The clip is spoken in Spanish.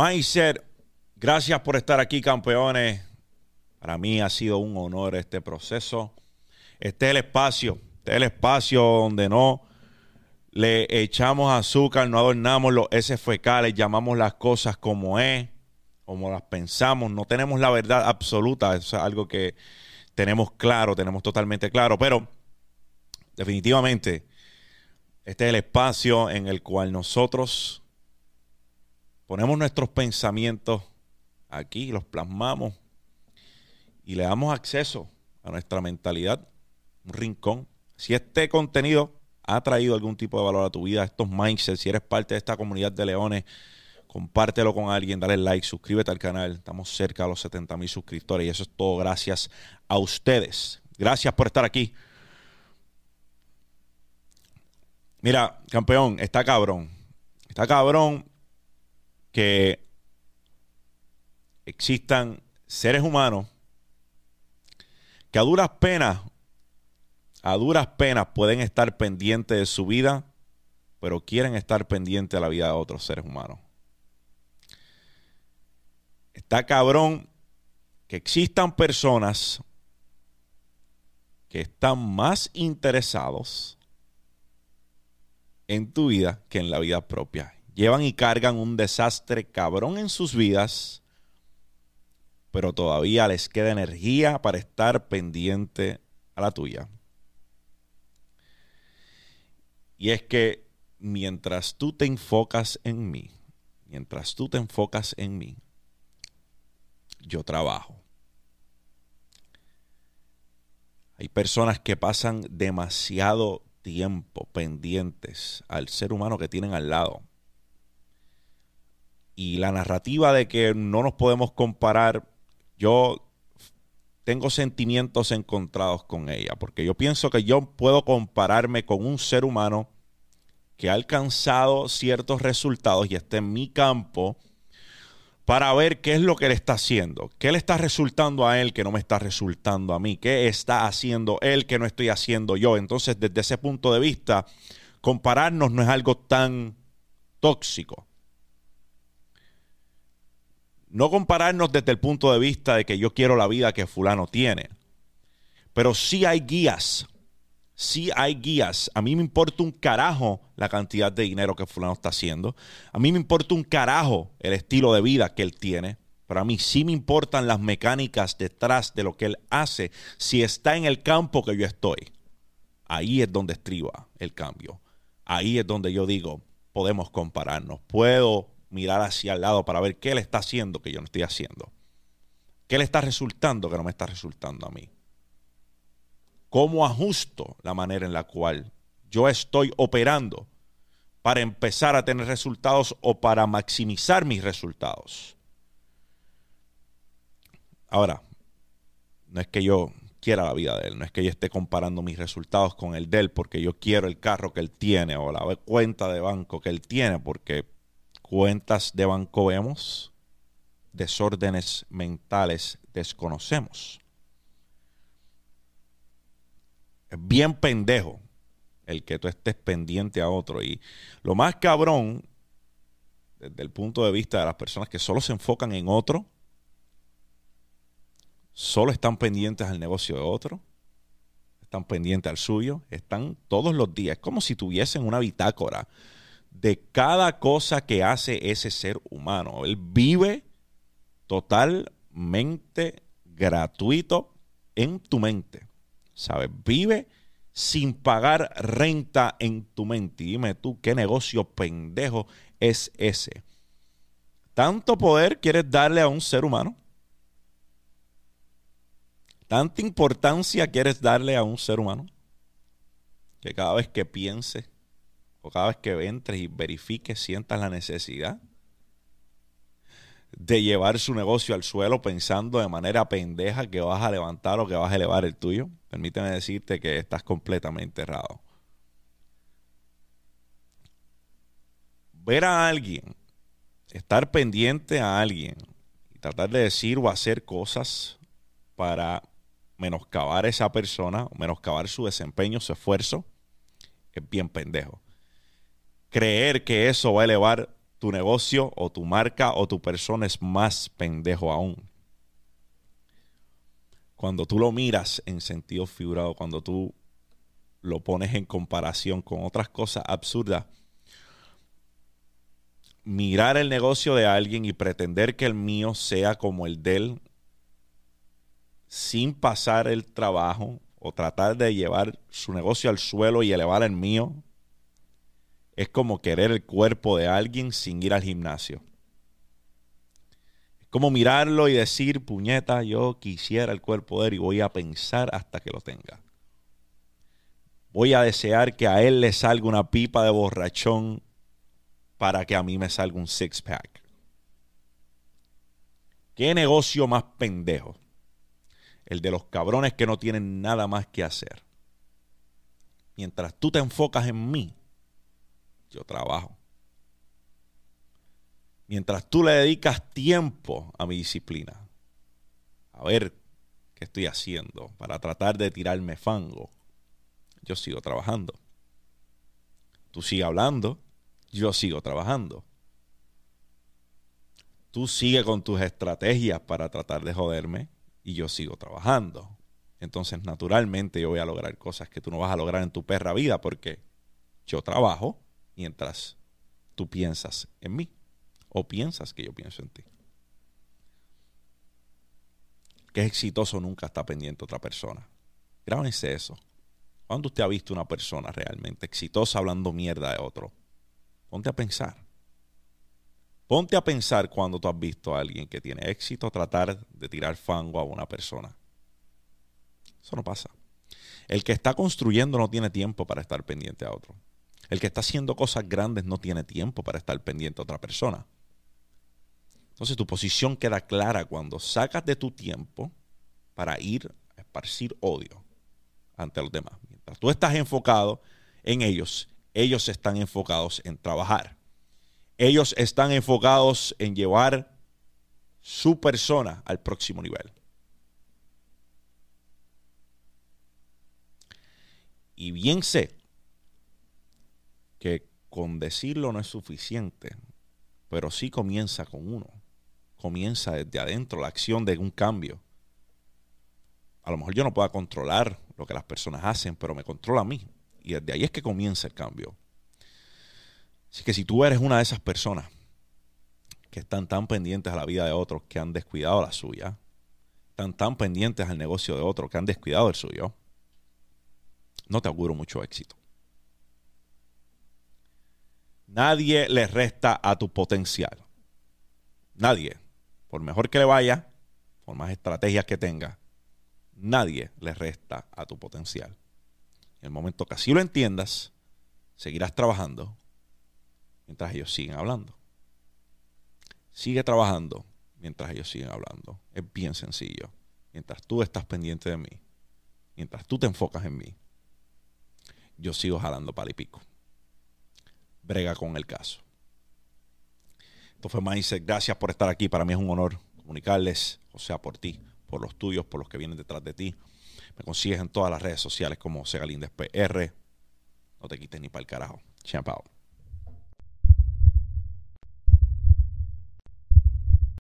Mindset, gracias por estar aquí, campeones. Para mí ha sido un honor este proceso. Este es el espacio, este es el espacio donde no le echamos azúcar, no adornamos los S fecales, llamamos las cosas como es, como las pensamos, no tenemos la verdad absoluta, es algo que tenemos claro, tenemos totalmente claro, pero definitivamente este es el espacio en el cual nosotros ponemos nuestros pensamientos aquí, los plasmamos y le damos acceso a nuestra mentalidad, un rincón. Si este contenido ha traído algún tipo de valor a tu vida, estos mindsets, si eres parte de esta comunidad de leones, compártelo con alguien, dale like, suscríbete al canal. Estamos cerca de los 70 mil suscriptores y eso es todo gracias a ustedes. Gracias por estar aquí. Mira, campeón, está cabrón. Está cabrón que existan seres humanos que a duras penas, a duras penas pueden estar pendientes de su vida, pero quieren estar pendientes de la vida de otros seres humanos. Está cabrón que existan personas que están más interesados en tu vida que en la vida propia llevan y cargan un desastre cabrón en sus vidas, pero todavía les queda energía para estar pendiente a la tuya. Y es que mientras tú te enfocas en mí, mientras tú te enfocas en mí, yo trabajo. Hay personas que pasan demasiado tiempo pendientes al ser humano que tienen al lado y la narrativa de que no nos podemos comparar, yo tengo sentimientos encontrados con ella, porque yo pienso que yo puedo compararme con un ser humano que ha alcanzado ciertos resultados y está en mi campo para ver qué es lo que le está haciendo, qué le está resultando a él que no me está resultando a mí, qué está haciendo él que no estoy haciendo yo. Entonces, desde ese punto de vista, compararnos no es algo tan tóxico no compararnos desde el punto de vista de que yo quiero la vida que fulano tiene, pero sí hay guías, sí hay guías. A mí me importa un carajo la cantidad de dinero que fulano está haciendo, a mí me importa un carajo el estilo de vida que él tiene, pero a mí sí me importan las mecánicas detrás de lo que él hace si está en el campo que yo estoy. Ahí es donde estriba el cambio. Ahí es donde yo digo, podemos compararnos. Puedo mirar hacia el lado para ver qué le está haciendo que yo no estoy haciendo. ¿Qué le está resultando que no me está resultando a mí? ¿Cómo ajusto la manera en la cual yo estoy operando para empezar a tener resultados o para maximizar mis resultados? Ahora, no es que yo quiera la vida de él, no es que yo esté comparando mis resultados con el de él porque yo quiero el carro que él tiene o la cuenta de banco que él tiene porque cuentas de banco vemos, desórdenes mentales desconocemos. Es bien pendejo el que tú estés pendiente a otro. Y lo más cabrón, desde el punto de vista de las personas que solo se enfocan en otro, solo están pendientes al negocio de otro, están pendientes al suyo, están todos los días. Es como si tuviesen una bitácora de cada cosa que hace ese ser humano. Él vive totalmente gratuito en tu mente. ¿Sabes? Vive sin pagar renta en tu mente. dime tú, ¿qué negocio pendejo es ese? ¿Tanto poder quieres darle a un ser humano? ¿Tanta importancia quieres darle a un ser humano? Que cada vez que piense cada vez que entres y verifiques, sientas la necesidad de llevar su negocio al suelo pensando de manera pendeja que vas a levantar o que vas a elevar el tuyo, permíteme decirte que estás completamente errado. Ver a alguien, estar pendiente a alguien y tratar de decir o hacer cosas para menoscabar esa persona, menoscabar su desempeño, su esfuerzo, es bien pendejo creer que eso va a elevar tu negocio o tu marca o tu persona es más pendejo aún. Cuando tú lo miras en sentido figurado, cuando tú lo pones en comparación con otras cosas absurdas, mirar el negocio de alguien y pretender que el mío sea como el de él sin pasar el trabajo o tratar de llevar su negocio al suelo y elevar el mío, es como querer el cuerpo de alguien sin ir al gimnasio. Es como mirarlo y decir, puñeta, yo quisiera el cuerpo de él y voy a pensar hasta que lo tenga. Voy a desear que a él le salga una pipa de borrachón para que a mí me salga un six pack. ¿Qué negocio más pendejo? El de los cabrones que no tienen nada más que hacer. Mientras tú te enfocas en mí, yo trabajo. Mientras tú le dedicas tiempo a mi disciplina, a ver qué estoy haciendo para tratar de tirarme fango, yo sigo trabajando. Tú sigues hablando, yo sigo trabajando. Tú sigue con tus estrategias para tratar de joderme y yo sigo trabajando. Entonces, naturalmente, yo voy a lograr cosas que tú no vas a lograr en tu perra vida porque yo trabajo mientras tú piensas en mí o piensas que yo pienso en ti. Que es exitoso nunca está pendiente otra persona. Grábense eso. ¿Cuándo usted ha visto una persona realmente exitosa hablando mierda de otro? Ponte a pensar. Ponte a pensar cuando tú has visto a alguien que tiene éxito tratar de tirar fango a una persona. Eso no pasa. El que está construyendo no tiene tiempo para estar pendiente a otro. El que está haciendo cosas grandes no tiene tiempo para estar pendiente a otra persona. Entonces tu posición queda clara cuando sacas de tu tiempo para ir a esparcir odio ante los demás. Mientras tú estás enfocado en ellos ellos están enfocados en trabajar. Ellos están enfocados en llevar su persona al próximo nivel. Y bien sé con decirlo no es suficiente, pero sí comienza con uno. Comienza desde adentro la acción de un cambio. A lo mejor yo no pueda controlar lo que las personas hacen, pero me controla a mí. Y desde ahí es que comienza el cambio. Así que si tú eres una de esas personas que están tan pendientes a la vida de otros que han descuidado la suya, están tan pendientes al negocio de otros que han descuidado el suyo, no te auguro mucho éxito. Nadie le resta a tu potencial. Nadie. Por mejor que le vaya, por más estrategias que tenga, nadie le resta a tu potencial. En el momento que así lo entiendas, seguirás trabajando mientras ellos siguen hablando. Sigue trabajando mientras ellos siguen hablando. Es bien sencillo. Mientras tú estás pendiente de mí, mientras tú te enfocas en mí, yo sigo jalando para y pico. Brega con el caso. Esto fue Mindset. Gracias por estar aquí. Para mí es un honor comunicarles, o sea, por ti, por los tuyos, por los que vienen detrás de ti. Me consigues en todas las redes sociales como Segalíndez PR. No te quites ni para el carajo. Champ out.